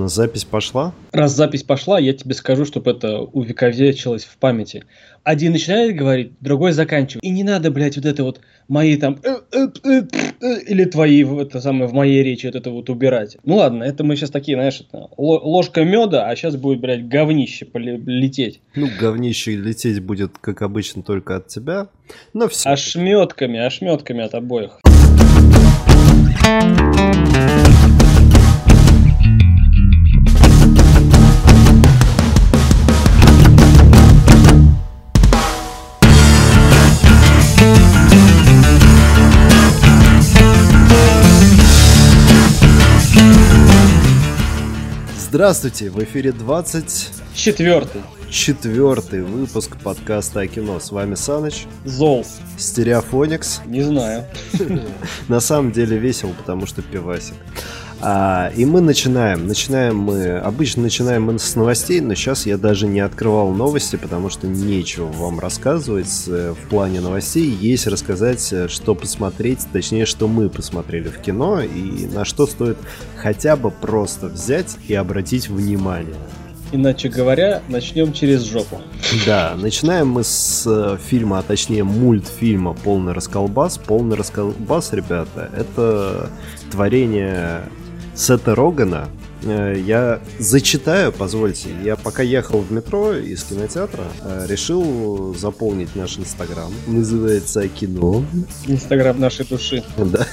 Запись пошла? Раз запись пошла, я тебе скажу, чтобы это увековечилось в памяти. Один начинает говорить, другой заканчивает. И не надо, блядь, вот это вот мои там «э, э, э, или твои это самое в моей речи вот это вот убирать. Ну ладно, это мы сейчас такие, знаешь, это, ложка меда, а сейчас будет, блядь, говнище лететь. Ну, говнище лететь будет, как обычно, только от тебя. Но все. Ошметками, ошметками от обоих. Здравствуйте, в эфире 20... Четвертый. Четвертый выпуск подкаста о кино. С вами Саныч. Зол. Стереофоникс. Не знаю. На самом деле весело, потому что пивасик. А, и мы начинаем. Начинаем мы... Обычно начинаем мы с новостей, но сейчас я даже не открывал новости, потому что нечего вам рассказывать э, в плане новостей. Есть рассказать, э, что посмотреть, точнее, что мы посмотрели в кино и на что стоит хотя бы просто взять и обратить внимание. Иначе говоря, начнем через жопу. Да, начинаем мы с э, фильма, а точнее мультфильма «Полный расколбас». «Полный расколбас», ребята, это творение Сета Рогана. Э, я зачитаю, позвольте. Я пока ехал в метро из кинотеатра, э, решил заполнить наш инстаграм. Называется кино. Инстаграм нашей души. Да.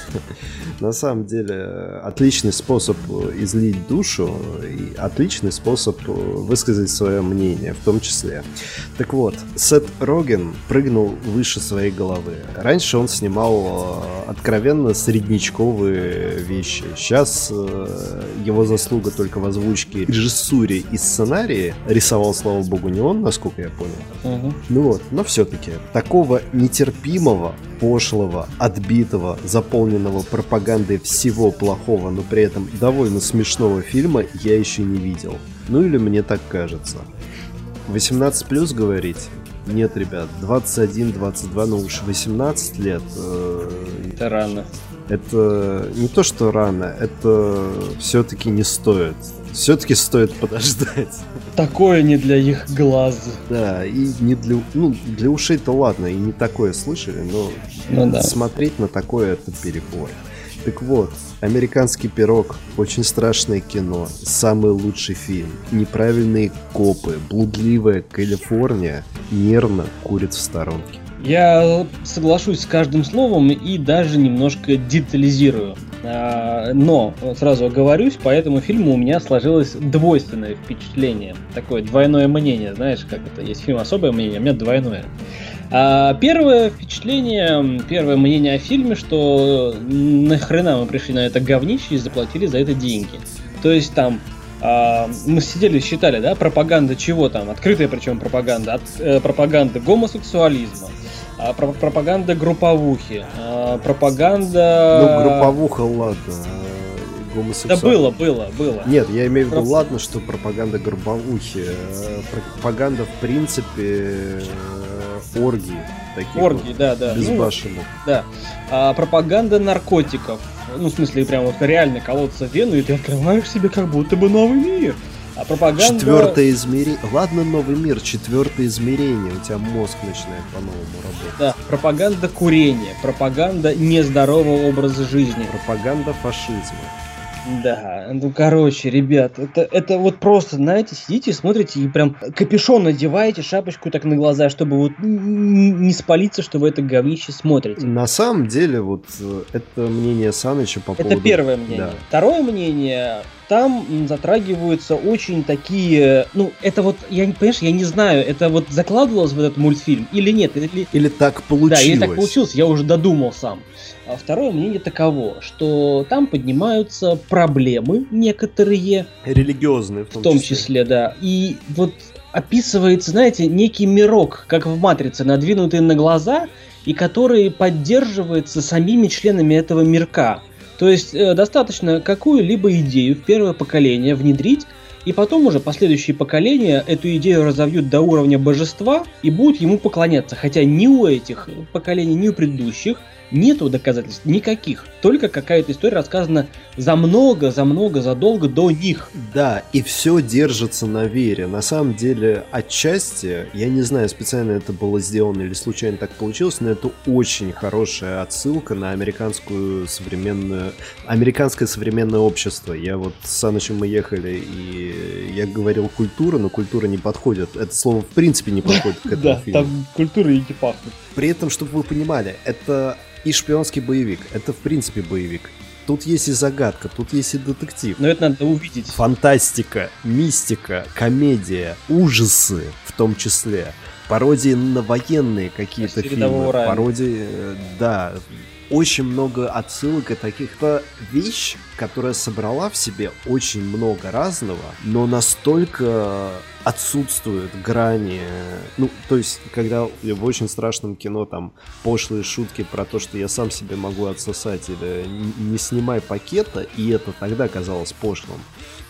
На самом деле, отличный способ излить душу и отличный способ высказать свое мнение в том числе. Так вот, Сет Роген прыгнул выше своей головы. Раньше он снимал э, откровенно среднячковые вещи. Сейчас его заслуга заслуга только в озвучке, режиссуре и сценарии рисовал, слава богу, не он, насколько я понял. Угу. Ну вот, но все-таки такого нетерпимого, пошлого, отбитого, заполненного пропагандой всего плохого, но при этом довольно смешного фильма я еще не видел. Ну или мне так кажется. 18 плюс говорить? Нет, ребят, 21, 22, ну уж 18 лет. Э, Это рано. Это не то, что рано, это все-таки не стоит. Все-таки стоит подождать. Такое не для их глаз. Да, и не для... Ну, для ушей-то ладно, и не такое слышали, но ну, да. смотреть на такое это перебор. Так вот, «Американский пирог», очень страшное кино, самый лучший фильм, неправильные копы, блудливая Калифорния нервно курит в сторонке. Я соглашусь с каждым словом и даже немножко детализирую. А, но сразу оговорюсь, по этому фильму у меня сложилось двойственное впечатление. Такое двойное мнение, знаешь, как это есть фильм особое мнение, у меня двойное. А первое впечатление, первое мнение о фильме, что нахрена мы пришли на это говнище и заплатили за это деньги. То есть там а, мы сидели считали, да, пропаганда чего там, открытая причем пропаганда, от, э, пропаганда гомосексуализма, а, про пропаганда групповухи, а, пропаганда... Ну, групповуха, ладно. А, гомосексуал... Да было, было, было. Нет, я имею в виду, ладно, что пропаганда групповухи. Э, пропаганда, в принципе, э, оргии. Таких оргии, вот, да, да. Безбашенных. Ну, да. А, пропаганда наркотиков. Ну, в смысле, прям вот реально колоться вену, и ты открываешь себе как будто бы новый мир. А пропаганда... Четвертое измерение. Ладно, новый мир, четвертое измерение. У тебя мозг начинает по-новому работать. Да, пропаганда курения, пропаганда нездорового образа жизни. Пропаганда фашизма. Да, ну короче, ребят, это, это вот просто, знаете, сидите, смотрите и прям капюшон надеваете, шапочку так на глаза, чтобы вот не спалиться, что вы это говнище смотрите. На самом деле, вот э, это мнение Саныча по поводу... Это первое мнение. Да. Второе мнение, там затрагиваются очень такие, ну, это вот, я не понимаешь, я не знаю, это вот закладывалось в этот мультфильм или нет? Или, или так получилось? Да, или так получилось, я уже додумал сам. А второе мнение таково, что там поднимаются проблемы некоторые. Религиозные в том, в том числе. числе, да. И вот описывается, знаете, некий мирок, как в «Матрице», надвинутый на глаза, и который поддерживается самими членами этого мирка. То есть э, достаточно какую-либо идею в первое поколение внедрить, и потом уже последующие поколения эту идею разовьют до уровня божества и будут ему поклоняться. Хотя ни у этих поколений, ни у предыдущих нету доказательств никаких. Только какая-то история рассказана за много, за много, задолго до них. Да, и все держится на вере. На самом деле, отчасти, я не знаю, специально это было сделано или случайно так получилось, но это очень хорошая отсылка на американскую современную... Американское современное общество. Я вот с Санычем мы ехали, и я говорил культура, но культура не подходит. Это слово в принципе не подходит к этому Да, фильму. там культура и не пахнет. При этом, чтобы вы понимали, это и шпионский боевик, это в принципе боевик. Тут есть и загадка, тут есть и детектив. Но это надо увидеть. Фантастика, мистика, комедия, ужасы в том числе. Пародии на военные какие-то фильмы. Райана. Пародии, э, да. Очень много отсылок и таких. Это вещь, которая собрала в себе очень много разного, но настолько отсутствуют грани. Ну, то есть, когда в очень страшном кино там пошлые шутки про то, что я сам себе могу отсосать или «Н- не снимай пакета, и это тогда казалось пошлым.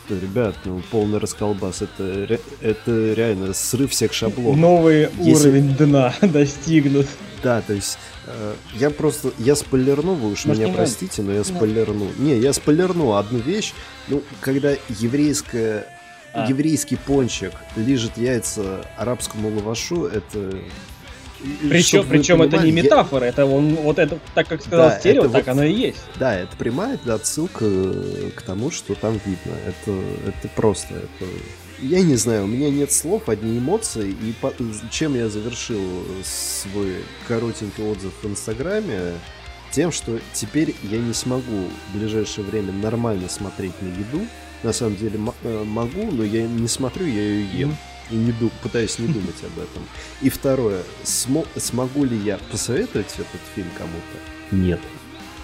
То, ребят, ну, полный расколбас, это, это реально срыв всех шаблонов. Новый Если- уровень дна достигнут. Да, то есть э, я просто, я спойлерну, вы уж Может, меня простите, но я спойлерну. Не, я спойлерну одну вещь. Ну, когда еврейская, А. еврейский пончик лижет яйца арабскому лавашу, это... Причем, причем это не понимали, я- метафора, это он вот это, так как сказал Да, стерео, так вот- оно и есть. Да, это прямая отсылка э, к тому, что там видно. Это, это просто, это... Я не знаю, у меня нет слов, одни эмоции, и по- чем я завершил свой коротенький отзыв в Инстаграме, тем, что теперь я не смогу в ближайшее время нормально смотреть на еду. На самом деле э, могу, но я не смотрю, я ее ем. И не ду- пытаюсь не думать об этом. И второе, смо- смогу ли я посоветовать этот фильм кому-то? Нет.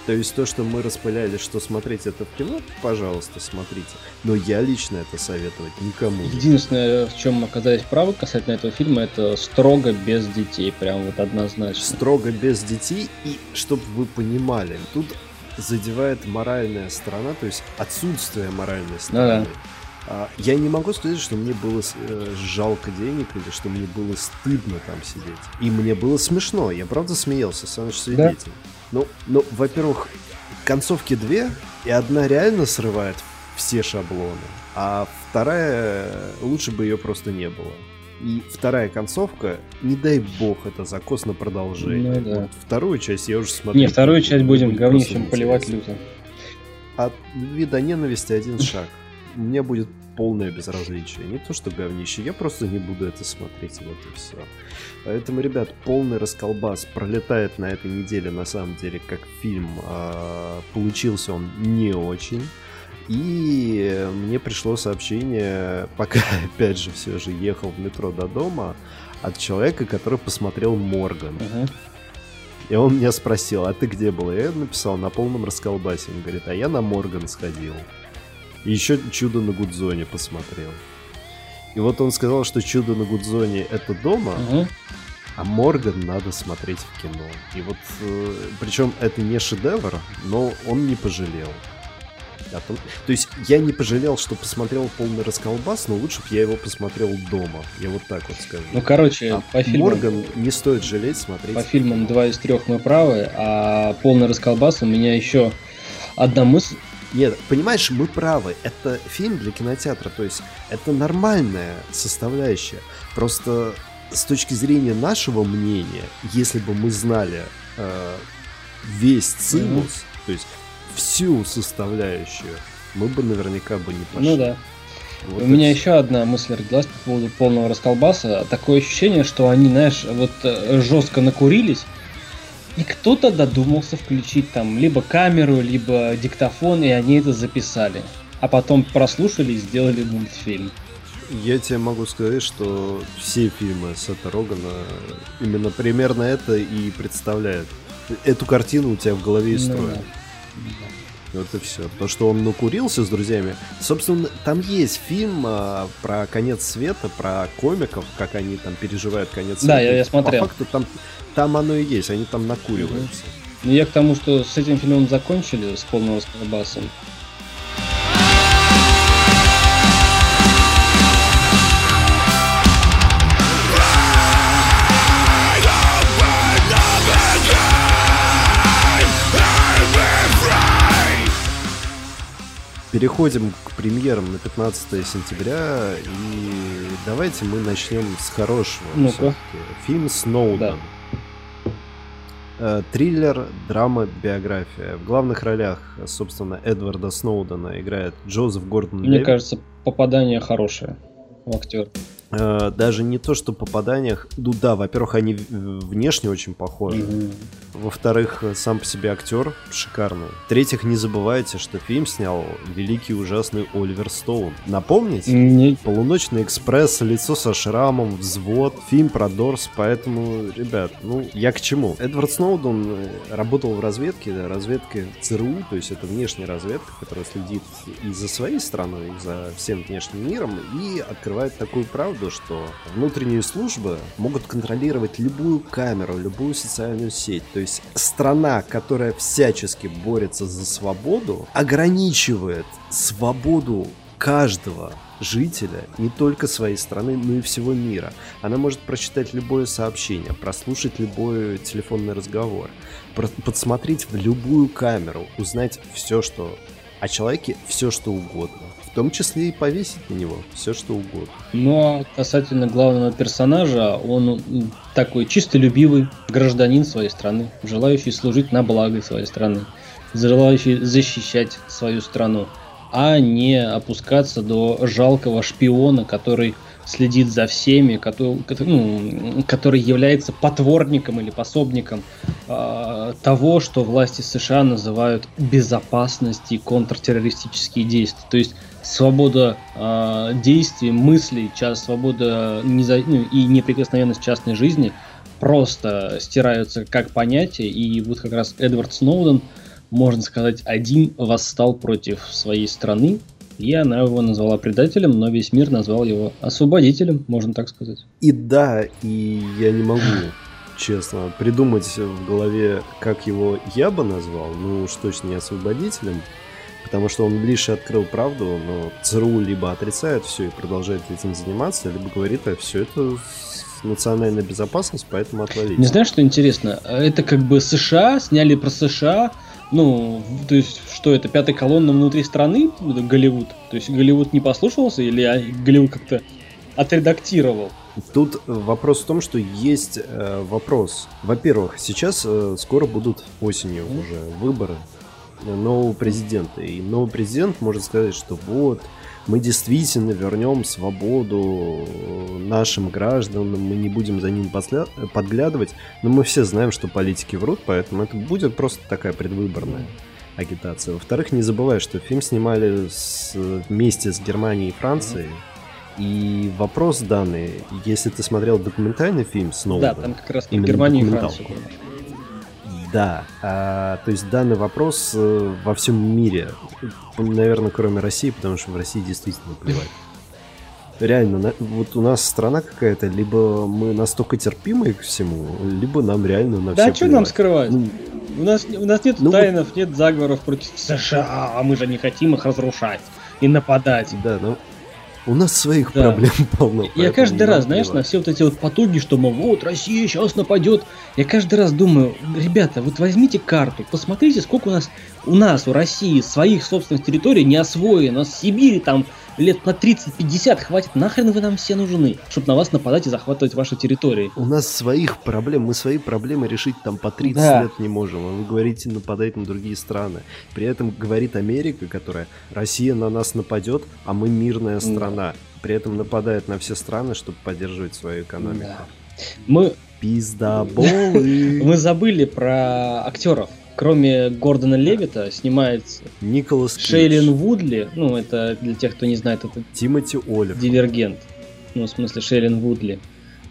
То есть то, что мы распыляли, что смотреть это в кино, пожалуйста, смотрите. Но я лично это советовать никому. Единственное, в чем оказались правы касательно этого фильма, это строго без детей, прям вот однозначно. строго без детей. И чтобы вы понимали, тут задевает моральная сторона, то есть отсутствие моральной стороны. А, Я не могу сказать, что мне было э, жалко денег или что мне было стыдно там сидеть. И мне было смешно. Я правда смеялся, Саныч свидетель. Ну, ну, во-первых, концовки две, и одна реально срывает все шаблоны, а вторая лучше бы ее просто не было. И вторая концовка, не дай бог, это закос на продолжение. Ну да. Вот вторую часть я уже смотрю. Не, вторую часть будем говнищем поливать люто. От до ненависти один шаг. Меня будет полное безразличие. Не то, что говнище, я просто не буду это смотреть, вот и все. Поэтому, ребят, полный расколбас пролетает на этой неделе, на самом деле, как фильм. а, Получился он не очень. И мне пришло сообщение, пока, опять же, все же ехал в метро до дома, от человека, который посмотрел Морган. И он меня спросил, а ты где был? Я написал на полном расколбасе. Он говорит, а я на Морган сходил. И еще чудо на Гудзоне посмотрел. И вот он сказал, что чудо на Гудзоне это дома, Ага. а Морган надо смотреть в кино. И вот, э, причем это не шедевр, но он не пожалел. том- То есть я не пожалел, что посмотрел полный расколбас, но лучше бы я его посмотрел дома. Я вот так вот скажу. Ну, короче, А по фильмам, Морган не стоит жалеть смотреть. по фильмам два из трех мы правы, а полный расколбас у меня еще одна мысль. Нет, понимаешь, мы правы. Это фильм для кинотеатра, то есть это нормальная составляющая. Просто с точки зрения нашего мнения, если бы мы знали э, весь цимус, то есть всю составляющую, мы бы наверняка бы не пошли. Ну да. Вот У меня всё. еще одна мысль родилась по поводу полного расколбаса. Такое ощущение, что они, знаешь, вот э, жестко накурились, и кто-то додумался включить там либо камеру, либо диктофон, и они это записали. А потом прослушали и сделали мультфильм. Я тебе могу сказать, что все фильмы Сета Рогана именно примерно это и представляют. Эту картину у тебя в голове и Ну строят. да. Вот и все. То, что он накурился с друзьями. Собственно, там есть фильм а, про конец света, про комиков, как они там переживают конец света. Да, я- я смотрел. По факту там, там оно и есть, они там накуриваются. Ну, я к тому, что с этим фильмом закончили, с полным расколбасом. Переходим к премьерам на 15 сентября. И давайте мы начнем с хорошего. Ну-ка. Фильм «Сноуден». Да. Э, триллер, драма, биография. В главных ролях, собственно, Эдварда Сноудена играет Джозеф Гордон Мне Левит. кажется, попадание хорошее в актер. Э, даже не то, что попаданиях. Ну да, во-первых, они внешне очень похожи. Mm-hmm. Во-вторых, сам по себе актер шикарный. В-третьих, не забывайте, что фильм снял великий ужасный Оливер Стоун. Напомните? Не... Полуночный экспресс, лицо со шрамом, взвод, фильм про Дорс. Поэтому, ребят, ну я к чему? Эдвард Сноуден э, работал в разведке, да, разведке ЦРУ, то есть это внешняя разведка, которая следит и за своей страной, и за всем внешним миром, и открывает такую правду, поводу, что внутренние службы могут контролировать любую камеру, любую социальную сеть. То есть страна, которая всячески борется за свободу, ограничивает свободу каждого жителя не только своей страны, но и всего мира. Она может прочитать любое сообщение, прослушать любой телефонный разговор, подсмотреть в любую камеру, узнать все, что о человеке, все, что угодно. В том числе и повесить на него все, что угодно. А касательно главного персонажа, он такой чистолюбивый гражданин своей страны, желающий служить на благо своей страны, желающий защищать свою страну, а не опускаться до жалкого шпиона, который следит за всеми, который, ну, который является потворником или пособником э, того, что власти США называют безопасность и контртеррористические действия. То есть свобода э, действий, мыслей, час, свобода неза... ну, и неприкосновенность частной жизни просто стираются как понятие. И вот как раз Эдвард Сноуден, можно сказать, один восстал против своей страны, и она его назвала предателем, но весь мир назвал его освободителем, можно так сказать. И да, и я не могу, честно, придумать в голове, как его я бы назвал, ну уж точно не освободителем, потому что он лишь открыл правду, но ЦРУ либо отрицает все и продолжает этим заниматься, либо говорит, а все это национальная безопасность, поэтому отвалить. Не знаешь, что интересно? Это как бы США, сняли про США, ну, то есть, что это, пятая колонна внутри страны, Голливуд? То есть, Голливуд не послушался или Голливуд как-то отредактировал? Тут вопрос в том, что есть э, вопрос. Во-первых, сейчас э, скоро будут осенью уже выборы нового президента. И новый президент может сказать, что вот, мы действительно вернем свободу нашим гражданам, мы не будем за ними подглядывать, но мы все знаем, что политики врут, поэтому это будет просто такая предвыборная агитация. Во-вторых, не забывай, что фильм снимали с, вместе с Германией и Францией, и вопрос данный, если ты смотрел документальный фильм снова, да, там как раз Германия и Франция. Да, а, то есть данный вопрос э, во всем мире, наверное, кроме России, потому что в России действительно плевать. Реально, вот у нас страна какая-то, либо мы настолько терпимы к всему, либо нам реально на да, все Да, что нам скрывать? Ну, у нас, у нас нет ну, тайнов, нет заговоров против США, а мы же не хотим их разрушать и нападать. Да, ну, у нас своих да. проблем полно. Я каждый раз, знаешь, на все вот эти вот потуги, что, мол, вот Россия сейчас нападет. Я каждый раз думаю, ребята, вот возьмите карту, посмотрите, сколько у нас, у нас, у России своих собственных территорий не освоено. С Сибири там лет на 30-50 хватит, нахрен вы нам все нужны, чтобы на вас нападать и захватывать ваши территории. У нас своих проблем, мы свои проблемы решить там по 30 да. лет не можем, а вы говорите нападать на другие страны. При этом говорит Америка, которая, Россия на нас нападет, а мы мирная страна. Да. При этом нападает на все страны, чтобы поддерживать свою экономику. Да. Мы... Пиздоболы. Мы забыли про актеров кроме Гордона Левита, снимается Николас Шейлин Вудли. Ну, это для тех, кто не знает, это Тимоти Олив. Дивергент. Ну, в смысле, Шейлин Вудли.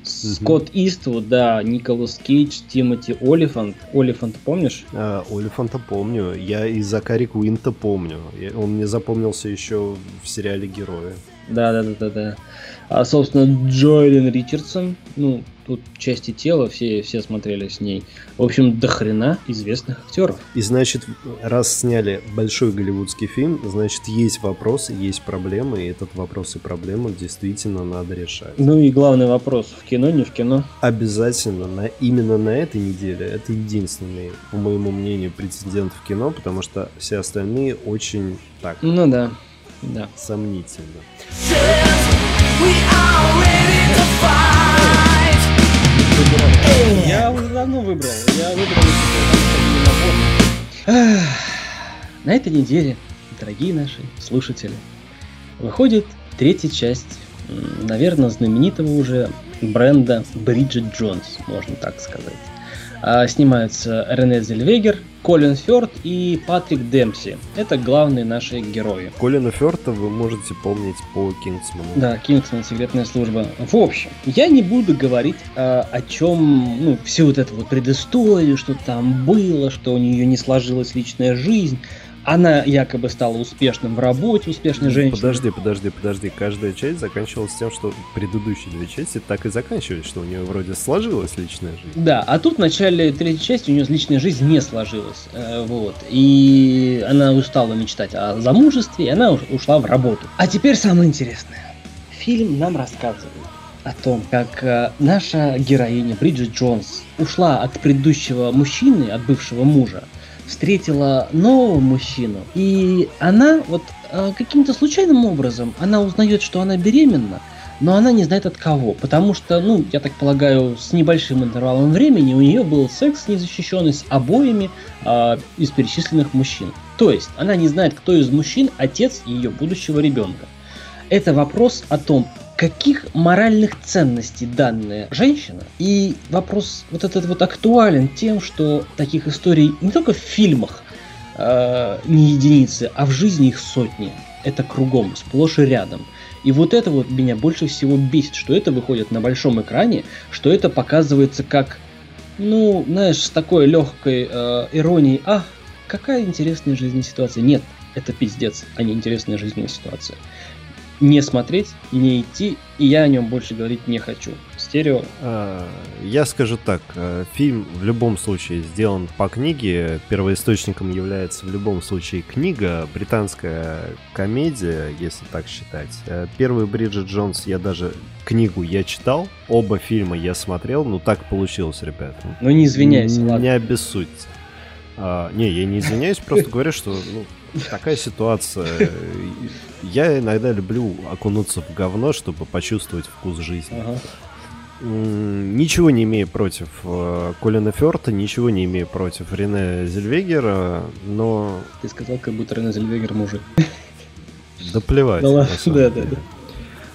Скотт Иствуд, да, Николас Кейдж, Тимоти Олифант. Олифант помнишь? А, Олифанта помню. Я и Закари Куинта помню. Он мне запомнился еще в сериале Герои. Да, да, да, да, да. А, собственно, Джоэлин Ричардсон, ну, тут части тела, все, все смотрели с ней. В общем, до хрена известных актеров. И значит, раз сняли большой голливудский фильм, значит, есть вопросы, есть проблемы, и этот вопрос и проблему действительно надо решать. Ну и главный вопрос, в кино, не в кино? Обязательно, на, именно на этой неделе, это единственный, по моему мнению, прецедент в кино, потому что все остальные очень так... Ну да, да. Сомнительно. Я уже давно выбрал. Я выбрал На этой неделе, дорогие наши слушатели, выходит третья часть, наверное, знаменитого уже бренда Бриджит Джонс, можно так сказать. А, снимаются Рене Зельвегер, Колин Фёрд и Патрик Демпси. Это главные наши герои. Колина Фёрда вы можете помнить по Кингсману. Да, Кингсман, секретная служба. В общем, я не буду говорить а, о чем, ну, всю вот эту вот предысторию, что там было, что у нее не сложилась личная жизнь. Она якобы стала успешным в работе, успешной ну, женщиной. Подожди, подожди, подожди. Каждая часть заканчивалась тем, что предыдущие две части так и заканчивались, что у нее вроде сложилась личная жизнь. Да, а тут в начале третьей части у нее личная жизнь не сложилась. Э, вот. И она устала мечтать о замужестве, и она ушла в работу. А теперь самое интересное. Фильм нам рассказывает о том, как э, наша героиня Бриджит Джонс ушла от предыдущего мужчины, от бывшего мужа, встретила нового мужчину, и она вот э, каким-то случайным образом, она узнает, что она беременна, но она не знает от кого, потому что, ну, я так полагаю, с небольшим интервалом времени у нее был секс незащищенный с обоими э, из перечисленных мужчин. То есть она не знает, кто из мужчин отец ее будущего ребенка. Это вопрос о том, каких моральных ценностей данная женщина. И вопрос вот этот вот актуален тем, что таких историй не только в фильмах э, не единицы, а в жизни их сотни. Это кругом, сплошь и рядом. И вот это вот меня больше всего бесит, что это выходит на большом экране, что это показывается как, ну, знаешь, с такой легкой э, иронией, а, какая интересная жизненная ситуация. Нет, это пиздец, а не интересная жизненная ситуация не смотреть, не идти, и я о нем больше говорить не хочу. Стерео. А, я скажу так, э, фильм в любом случае сделан по книге, первоисточником является в любом случае книга, британская комедия, если так считать. Э, первый Бриджит Джонс я даже книгу я читал, оба фильма я смотрел, ну так получилось, ребят. Ну не извиняйся, ладно. Не обессудьте. А, не, я не извиняюсь, просто говорю, что ну, такая ситуация. Я иногда люблю окунуться в говно, чтобы почувствовать вкус жизни. Ага. Ничего не имею против э, Колина Ферта, ничего не имею против Рене Зельвегера, но... Ты сказал, как будто Рене Зельвегер мужик. Да плевать. Да да, да, да.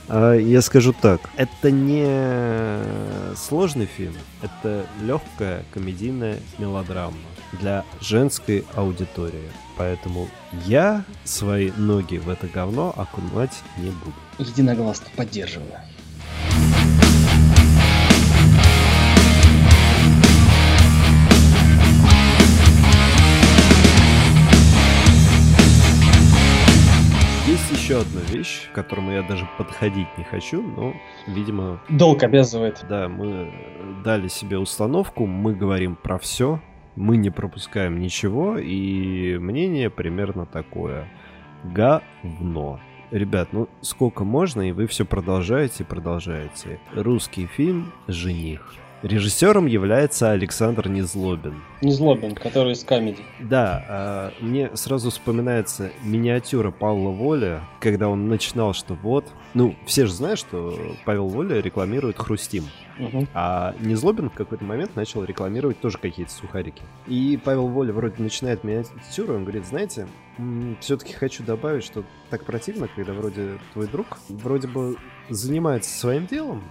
А, я скажу так, это не сложный фильм, это легкая комедийная мелодрама для женской аудитории. Поэтому я свои ноги в это говно окунать не буду. Единогласно поддерживаю. Еще одна вещь, к которому я даже подходить не хочу, но, видимо... Долг обязывает. Да, мы дали себе установку, мы говорим про все, мы не пропускаем ничего, и мнение примерно такое. Говно. Ребят, ну сколько можно, и вы все продолжаете и продолжаете. Русский фильм «Жених». Режиссером является Александр Незлобин. Незлобин, который из комедии. Да, а, мне сразу вспоминается миниатюра Павла Воля, когда он начинал, что вот... Ну, все же знают, что Павел Воля рекламирует «Хрустим». Угу. А Незлобин в какой-то момент начал рекламировать тоже какие-то сухарики. И Павел Воля вроде начинает миниатюру, он говорит, знаете, все-таки хочу добавить, что так противно, когда вроде твой друг вроде бы занимается своим делом,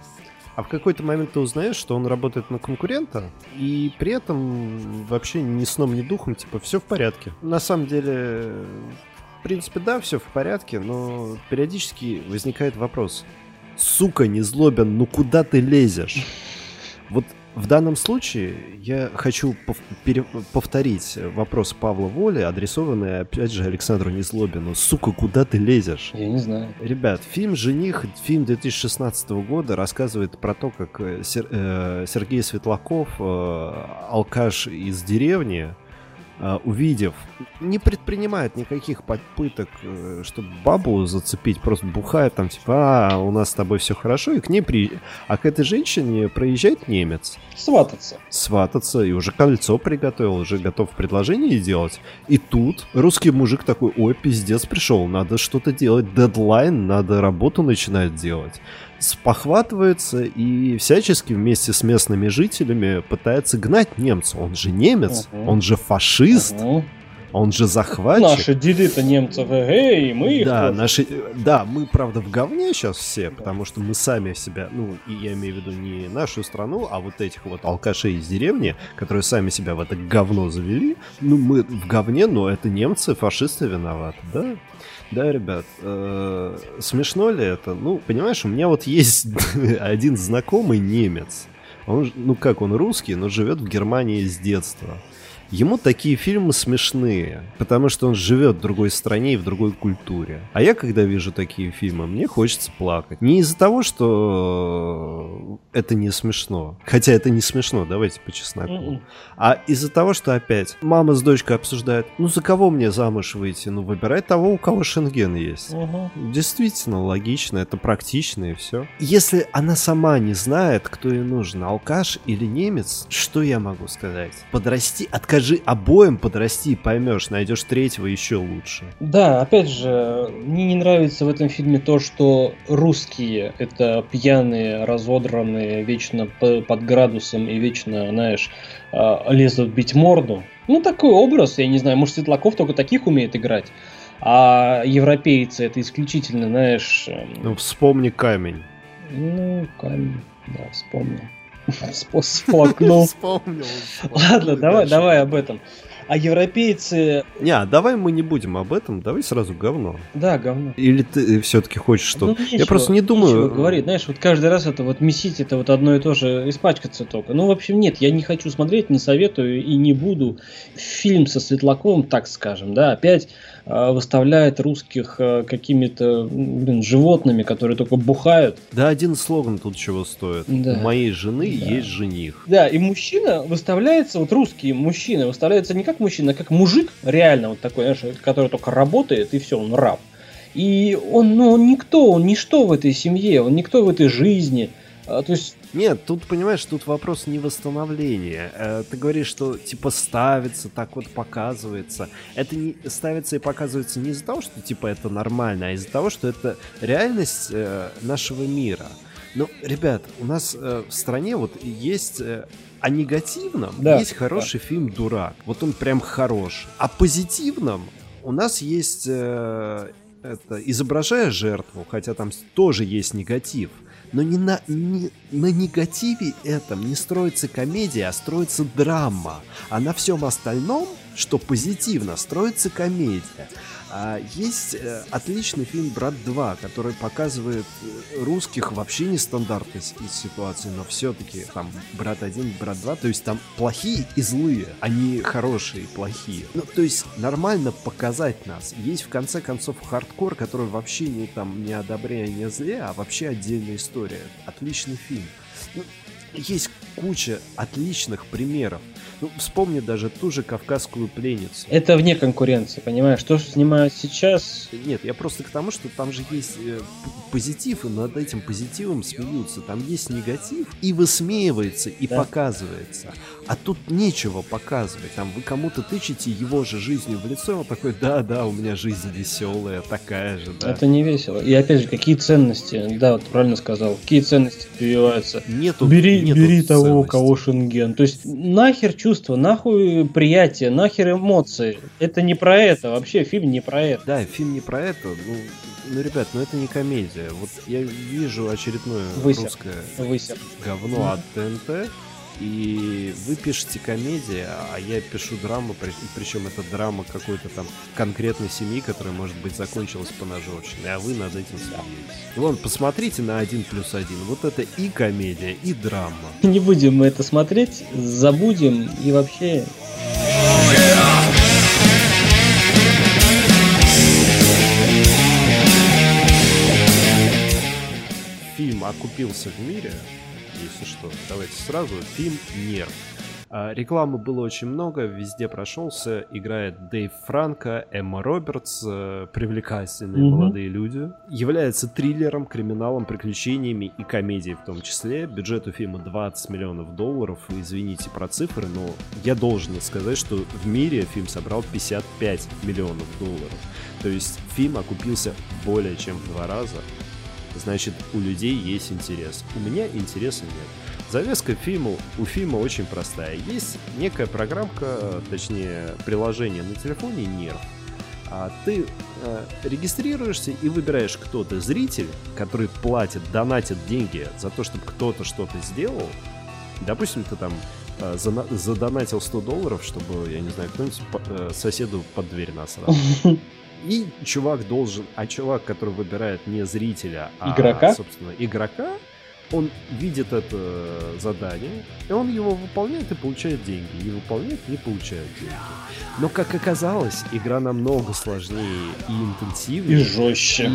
а в какой-то момент ты узнаешь, что он работает на конкурента, и при этом вообще ни сном, ни духом, типа, все в порядке. На самом деле, в принципе, да, все в порядке, но периодически возникает вопрос. Сука, не злобен, ну куда ты лезешь? Вот в данном случае я хочу повторить вопрос Павла Воли, адресованный, опять же, Александру Незлобину. Сука, куда ты лезешь? Я не знаю. Ребят, фильм «Жених», фильм 2016 года, рассказывает про то, как э, Сер- э, Сергей Светлаков, э, алкаш из деревни, увидев, не предпринимает никаких попыток, э, чтобы бабу зацепить, просто бухает там, типа, а, у нас с тобой все хорошо, и к ней при... А к этой женщине проезжает немец, Свататься. свататься, и уже кольцо приготовил, уже готов предложение делать. И тут русский мужик такой, ой, пиздец пришел, надо что-то делать, дедлайн, надо работу начинать делать. Спохватывается и всячески вместе с местными жителями пытается гнать немца. Он же немец, Мгм. он же фашист, Мгм. он же захватчик. Наши деды-то немцев, эй, мы их Да, тоже. наши, да, мы, правда, в говне сейчас все, потому что мы сами себя, ну, и я имею в виду не нашу страну, а вот этих вот алкашей из деревни, которые сами себя в это говно завели. Ну, мы в говне, но это немцы, фашисты виноваты, да? Да, ребят, э, смешно ли это? Ну, понимаешь, у меня вот есть один знакомый немец. Он, ну как, он русский, но живет в Германии с детства. Ему такие фильмы смешные, потому что он живет в другой стране и в другой культуре. А я, когда вижу такие фильмы, мне хочется плакать. Не из-за того, что это не смешно. Хотя это не смешно, давайте по чесноку. А из-за того, что опять мама с дочкой обсуждают, ну за кого мне замуж выйти? Ну выбирай того, у кого шенген есть. Мгм. Действительно логично, это практично и все. Если она сама не знает, кто ей нужен, алкаш или немец, что я могу сказать? Подрасти, откажи обоим подрасти поймешь, найдешь третьего еще лучше. Да, опять же, мне не нравится в этом фильме то, что русские это пьяные, разодранные, вечно под градусом и вечно, знаешь, а, лезут бить морду. Ну, такой образ, я не знаю, может, Светлаков только таких умеет играть. А европейцы это исключительно, знаешь, эм, Ну вспомни камень. ну, камень, да, вспомнил. Спо- Сплакнул. Вспомнил. Ладно, давай, давай об этом. А европейцы, Не, а давай мы не будем об этом, давай сразу говно. да, говно. Или ты все-таки хочешь что? Ну, я просто не думаю. нечего говорить, знаешь, вот каждый раз это вот месить, это вот одно и то же, испачкаться только. Ну, в общем, нет, я не хочу смотреть, не советую и не буду. Фильм со Светлаковым, так скажем, да, опять выставляет русских э, какими-то, блин, животными, которые только бухают. Да один слоган тут чего стоит. Да. У моей жены Да. есть жених. Да, и мужчина выставляется, вот русский мужчина выставляется не как мужчина, а как мужик, реально вот такой, знаешь, который только работает, и все, он раб. И он, ну, он никто, он ничто в этой семье, он никто в этой жизни. А, то есть, Нет, тут, понимаешь, тут вопрос не восстановления. Э, Ты говоришь, что типа ставится, так вот показывается. Это не ставится и показывается не из-за того, что типа это нормально, а из-за того, что это реальность э, нашего мира. Ну, ребят, у нас э, в стране вот есть э, о негативном Да, есть хороший фильм «Дурак». Вот он прям хороший. О позитивном у нас есть э, это изображая жертву, хотя там тоже есть негатив. Но не на, не- на негативе этом не строится комедия, а строится драма. А на всем остальном, что позитивно, строится комедия. А есть э, отличный фильм «Брат 2», который показывает э, русских вообще нестандартной ситуации, но все-таки там «Брат 1», «Брат 2», то есть там плохие и злые, не хорошие и плохие. Ну, то есть нормально показать нас. Есть в конце концов хардкор, который вообще не там не о добре, не зле, а вообще отдельная история. Отличный фильм. Ну, есть куча отличных примеров. Ну, вспомни даже ту же «Кавказскую пленницу». это вне конкуренции, понимаешь? То, что снимают сейчас, Нет, я просто к тому, что там же есть э, позитив, и над этим позитивом смеются. Там есть негатив, и высмеивается, и Да. показывается. А тут нечего показывать. Там вы кому-то тычете его же жизнью в лицо, и он такой, да-да, у меня жизнь веселая, такая же, да. это не весело. И опять же, какие ценности, да, вот правильно сказал, какие ценности прививаются. Нету, Бери, нету бери того, у ценностей. кого шенген. То есть нахер чувства, нахуй приятие, нахер эмоции. Это не про это, вообще фильм не про это. Да, фильм не про это. Ну, ну, ребят, ну это не комедия. Вот я вижу очередное Высер. русское Высер. говно от ТНТ. И вы пишете комедии, а я пишу драму, причем это драма какой-то там конкретной семьи, которая, может быть, закончилась по ножовщине, а вы над этим смеетесь. Вон, посмотрите на один плюс один. Вот это и комедия, и драма. Не будем мы это смотреть, забудем и вообще... Фильм окупился в мире, если что. Давайте сразу. Фильм «Нерв». А, рекламы было очень много, везде прошелся. Играет Дэйв Франко, Эмма Робертс, э, привлекательные mm-hmm. молодые люди. Является триллером, криминалом, приключениями и комедией в том числе. Бюджет у фильма 20 миллионов долларов. Извините про цифры, но я должен сказать, что в мире фильм собрал 55 миллионов долларов. То есть фильм окупился более чем в два раза значит у людей есть интерес. У меня интереса нет. Завеска фильму у фильма очень простая. Есть некая программка, точнее приложение на телефоне Нерв. А ты э, регистрируешься и выбираешь, кто ты зритель, который платит, донатит деньги за то, чтобы кто-то что-то сделал. Допустим, ты там э, задонатил 100 долларов, чтобы, я не знаю, кто-нибудь по, э, соседу под дверь насрал. И чувак должен, а чувак, который выбирает не зрителя, а, игрока? собственно, игрока, он видит это задание, и он его выполняет и получает деньги. Не выполняет, не получает деньги. Но, как оказалось, игра намного сложнее и интенсивнее. И жестче.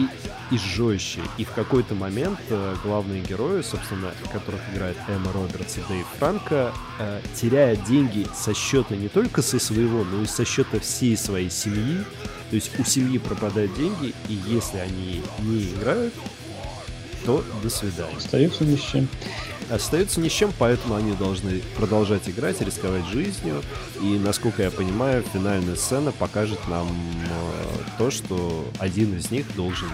И, и жестче. И в какой-то момент э, главные герои, собственно, которых играет Эмма Робертс и Дэйв Франко, э, теряют деньги со счета не только со своего, но и со счета всей своей семьи. То есть у семьи пропадают деньги, и если они не играют, то до свидания. Остаются ни с чем. Остаются ни с чем, поэтому они должны продолжать играть, рисковать жизнью. И, насколько я понимаю, финальная сцена покажет нам э, то, что один из них должен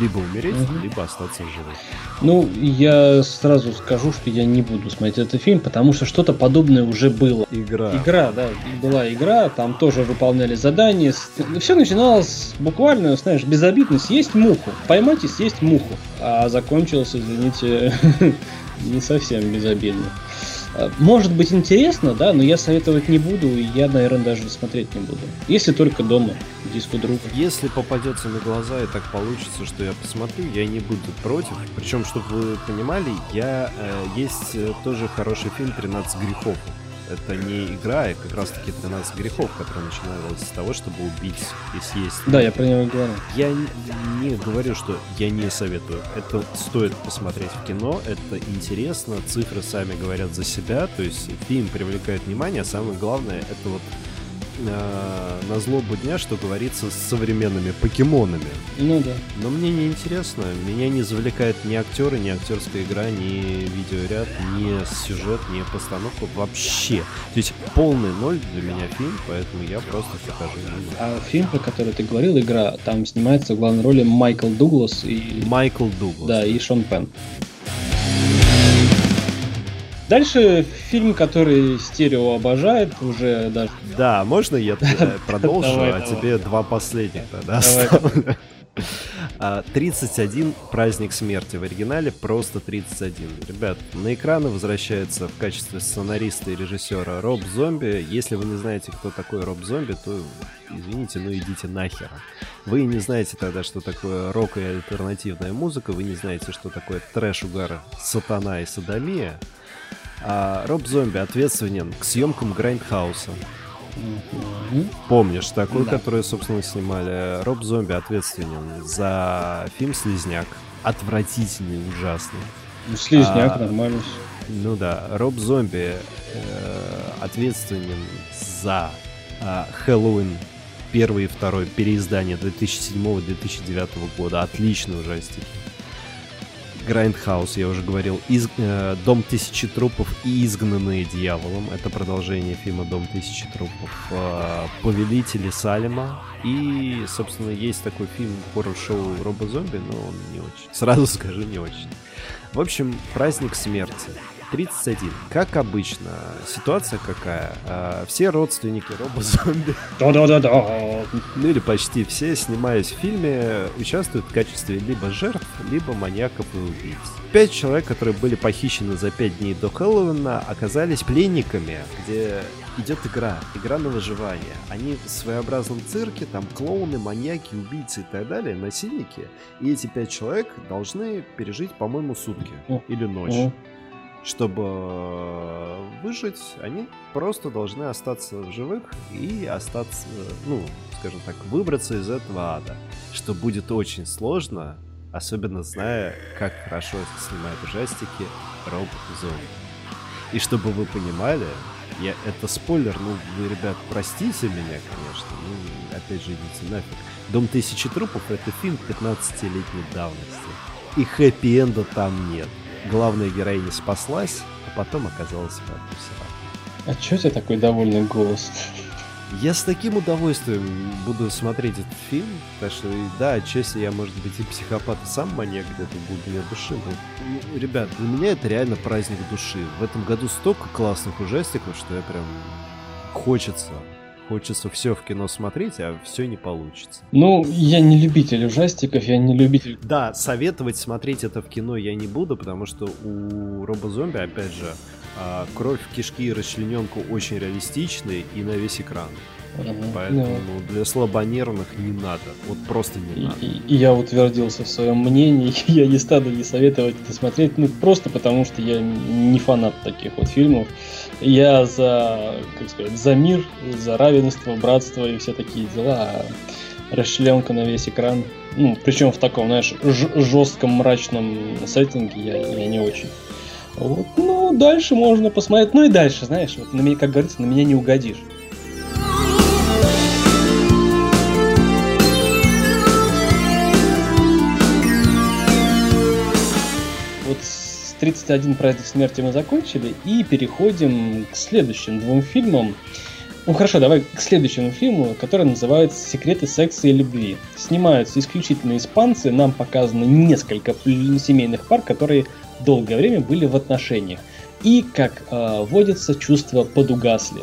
либо умереть, угу. либо остаться живым. Ну, я сразу скажу, что я не буду смотреть этот фильм, потому что что-то подобное уже было. Игра. Игра, да, была игра, там тоже выполняли задания. Все начиналось буквально, знаешь, безобидно, съесть муху. Поймать и съесть муху. А закончилось, извините, не совсем безобидно. Э, может быть интересно, да, но я советовать не буду, я, наверное, даже смотреть не буду. Если только дома, диску друга. Если попадется на глаза и так получится, что я посмотрю, я не буду против. Причем, чтобы вы понимали, я э, есть э, тоже хороший фильм «13 грехов» это не игра, а как раз таки 13 грехов, которая начиналась с того, чтобы убить и съесть. Да, я про него говорю. Я не говорю, что я не советую. Это стоит посмотреть в кино, это интересно, цифры сами говорят за себя, то есть фильм привлекает внимание, а самое главное, это вот э, на злобу дня, что говорится, с современными покемонами. Ну да. Но мне не интересно, меня не завлекает ни актеры, ни актерская игра, ни видеоряд, ни сюжет, ни постановка вообще. То есть полный ноль для меня фильм, поэтому я просто покажу А фильм, про который ты говорил, игра, там снимается в главной роли Майкл Дуглас и... Майкл Дуглас. Да, и Шон Пен. Дальше фильм, который стерео обожает, уже даже... Да, можно я продолжу, а тебе два последних тогда 31 а, праздник смерти в оригинале просто 31. Ребят, на экраны возвращается в качестве сценариста и режиссера Роб Зомби. Если вы не знаете, кто такой Роб Зомби, то извините, но идите нахер. Вы не знаете тогда, что такое рок и альтернативная музыка, вы не знаете, что такое трэш, угар, сатана и содомия. А Роб Зомби ответственен к съемкам Грайндхауса. Помнишь такой, да. который, собственно, снимали? Роб Зомби ответственен за фильм «Слизняк». Отвратительный, ужасный. Ну, «Слизняк» а, нормально. Ну да. Роб Зомби э, ответственен за э, «Хэллоуин» первый и второй переиздание 2007-2009 года. Отличный ужастик. Грайндхаус, я уже говорил, из, э, Дом тысячи трупов и Изгнанные дьяволом. Это продолжение фильма Дом тысячи трупов. Э, Повелители Салема. И, собственно, есть такой фильм хоррор-шоу Роба Зомби, но он не очень. Сразу скажу, не очень. В общем, праздник смерти. 31. Как обычно, ситуация какая? А, все родственники робо-зомби, Да-да-да-да. ну или почти все, снимаясь в фильме, участвуют в качестве либо жертв, либо маньяков и убийц. Пять человек, которые были похищены за пять дней до Хэллоуина, оказались пленниками, где идет игра, игра на выживание. Они в своеобразном цирке, там клоуны, маньяки, убийцы и так далее, насильники. И эти пять человек должны пережить, по-моему, сутки или ночь. Чтобы э, выжить, они просто должны остаться в живых и остаться, ну, скажем так, выбраться из этого ада. Что будет очень сложно, особенно зная, как хорошо снимает ужастики Роб Зомби. И чтобы вы понимали, я, это спойлер, ну, вы, ребят, простите меня, конечно, ну, опять же, идите нафиг. «Дом тысячи трупов» — это фильм 15-летней давности. И хэппи-энда там нет. Главная героиня спаслась, а потом оказалась в. А чё у тебя такой довольный голос? Я с таким удовольствием буду смотреть этот фильм, потому что, да, отчасти я, может быть, и психопат, и сам маньяк где-то в глубине души, но, ребят, для меня это реально праздник души. В этом году столько классных ужастиков, что я прям хочется, хочется все в кино смотреть, а все не получится. Ну, я не любитель ужастиков, я не любитель... Да, советовать смотреть это в кино я не буду, потому что у робозомби, опять же, а, кровь, кишки и расчлененку очень реалистичные и на весь экран. Поэтому да. для слабонервных не надо. Вот просто не И, надо. и- и я утвердился в своем мнении, я не стану не советовать это смотреть, ну просто потому что я не фанат таких вот фильмов. Я за, как сказать, за мир, за равенство, братство и все такие дела. А расчленка на весь экран, ну причем в таком, знаешь, жестком мрачном сеттинге я, я не очень. Вот, ну, дальше можно посмотреть. Ну и дальше, знаешь, вот на меня, как говорится, на меня не угодишь. 31 праздник смерти мы закончили и переходим к следующим двум фильмам. Ну хорошо, давай к следующему фильму, который называется «Секреты секса и любви». Снимаются исключительно испанцы, нам показано несколько семейных пар, которые долгое время были в отношениях. И, как э, водится, чувства подугасли.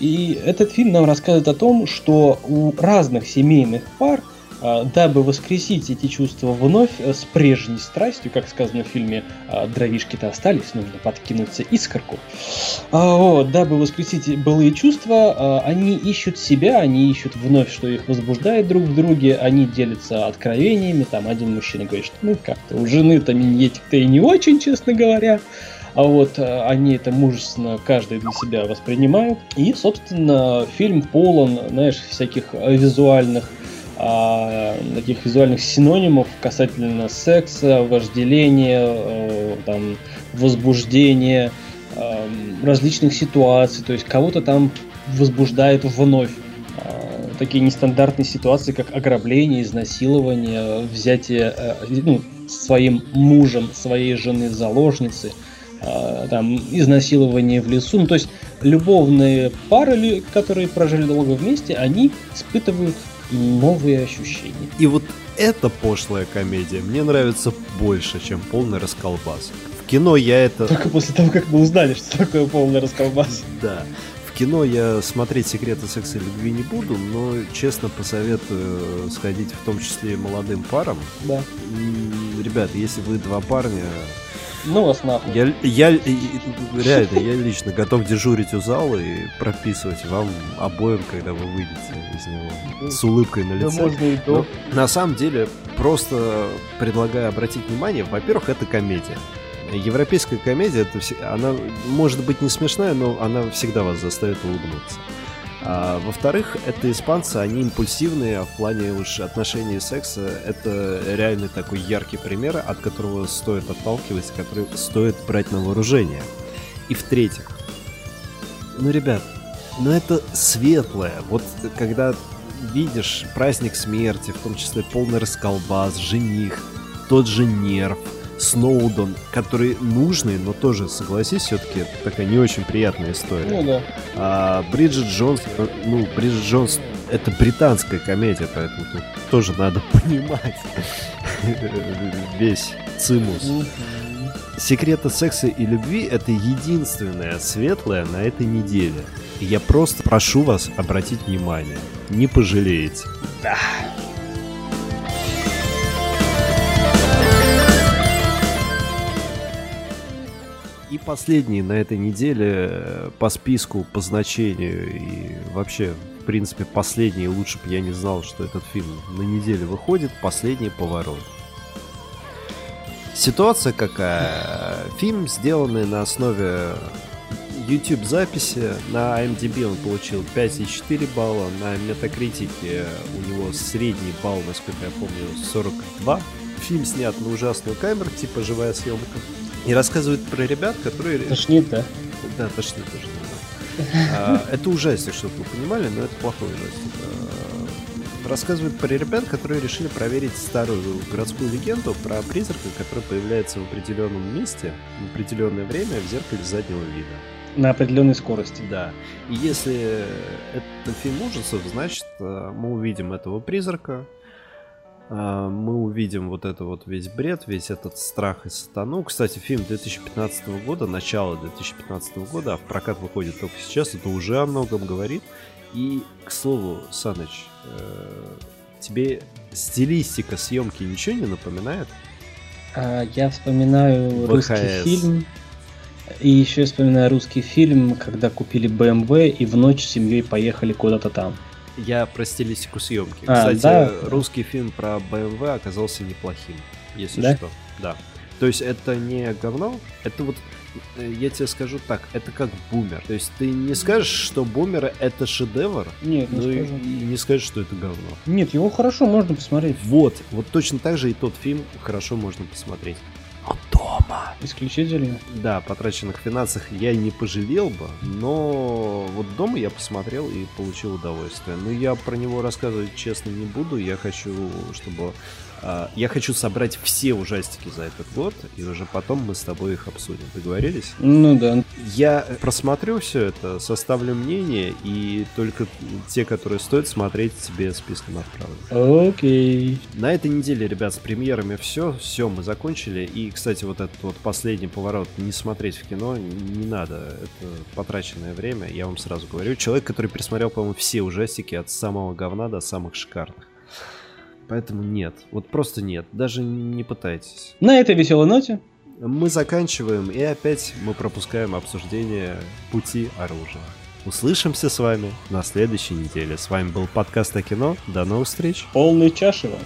И этот фильм нам рассказывает о том, что у разных семейных пар дабы воскресить эти чувства вновь э, с прежней страстью, как сказано в фильме а, «Дровишки-то остались, нужно подкинуться искорку». А, вот, дабы воскресить былые чувства, а, они ищут себя, они ищут вновь, что их возбуждает друг в друге, они делятся откровениями, там один мужчина говорит, что ну как-то у жены-то миньетик-то и не очень, честно говоря, а вот э, они это мужественно каждый для себя воспринимают. И, собственно, фильм полон, знаешь, всяких визуальных а, таких визуальных синонимов касательно секса, вожделения, э, там, возбуждения, э, различных ситуаций. То есть кого-то там возбуждает вновь. А, Такие нестандартные ситуации, как ограбление, изнасилование, взятие э, ну, своим мужем своей жены заложницы, а, там, изнасилование в лесу. Ну, то есть любовные пары, которые прожили долго вместе, они испытывают новые ощущения. И вот эта пошлая комедия мне нравится больше, чем полный расколбас. В кино я это... Только после того, как мы узнали, что такое полный расколбас. Да. В кино я смотреть «Секреты секса и любви» не буду, но честно посоветую сходить в том числе и молодым парам. Да. Ребят, если вы два парня, Ну вас нахуй. я, я реально, я лично готов дежурить у зала и прописывать вам обоим, когда вы выйдете из него с улыбкой на Да лице. можно и Ну, то. на самом деле, просто предлагаю обратить внимание, во-первых, это комедия. Европейская комедия, это все- она может быть не смешная, но она всегда вас заставит улыбнуться. А, во-вторых, это испанцы, они импульсивные, в плане уж отношений и секса это реальный такой яркий пример, от которого стоит отталкиваться, который стоит брать на вооружение. И в-третьих, ну, ребят, ну это светлое. Вот когда видишь праздник смерти, в том числе полный расколбас, жених, тот же нерв, Сноудон, который нужный, но тоже, согласись, все-таки это такая не очень приятная история. Ну да. А Бриджит Джонс, э, ну, Бриджит Джонс это британская комедия, поэтому тут тоже надо понимать весь цимус. Секреты секса и любви — это единственное светлое на этой неделе. Я просто прошу вас обратить внимание. Не пожалеете. Да. И последний на этой неделе э, по списку, по значению и вообще, в принципе, последний, лучше бы я не знал, что этот фильм на неделе выходит, последний поворот. Ситуация какая? Фильм, сделанный на основе YouTube записи. На IMDb он получил 5,4 балла. На Metacritic у него средний балл, насколько я помню, 42. Фильм снят на ужасную камеру, типа живая съемка. И рассказывает про ребят, которые... Тошнит, да? Да, тошнит тоже. А, это ужастик, чтобы вы понимали, но это плохой ужастик. А, рассказывает про ребят, которые решили проверить старую городскую легенду про призрака, который появляется в определенном месте в определенное время в зеркале заднего вида. На определенной скорости. Да. И если это фильм ужасов, значит, э, мы увидим этого призрака, мы увидим вот это вот весь бред, весь этот страх и сатану. Кстати, фильм 2015 года, начало 2015 года, а в прокат выходит только сейчас, это уже о многом говорит. И, к слову, Саныч, э, тебе стилистика съемки ничего не напоминает? А, я вспоминаю ВХС. русский фильм и еще вспоминаю русский фильм, когда купили BMW и в ночь с семьей поехали куда-то там. Я про стилистику съемки. А, Кстати, да? русский фильм про BMW оказался неплохим, если да? что. Да. То есть это не говно, это вот э, я тебе скажу так, это как бумер. То есть ты не скажешь, что бумер это шедевр, Нет, не но скажу. И, и не скажешь, что это говно. Нет, его хорошо можно посмотреть. Вот, вот точно так же и тот фильм хорошо можно посмотреть. Но дома. Исключительно? Да, потраченных финансах я не пожалел бы, но вот дома я посмотрел и получил удовольствие. Но я про него рассказывать честно не буду. Я хочу, чтобы я хочу собрать все ужастики за этот год, и уже потом мы с тобой их обсудим. Договорились? Ну да. Я просмотрю все это, составлю мнение, и только те, которые стоит смотреть, тебе списком отправлю. Окей. На этой неделе, ребят, с премьерами все. Все, мы закончили. И, кстати, вот этот вот последний поворот не смотреть в кино не надо. Это потраченное время, я вам сразу говорю. Человек, который пересмотрел, по-моему, все ужастики от самого говна до самых шикарных. Поэтому нет. Вот просто нет. Даже не пытайтесь. На этой веселой ноте мы заканчиваем, и опять мы пропускаем обсуждение пути оружия. Услышимся с вами на следующей неделе. С вами был подкаст о кино. До новых встреч. Полный чашево.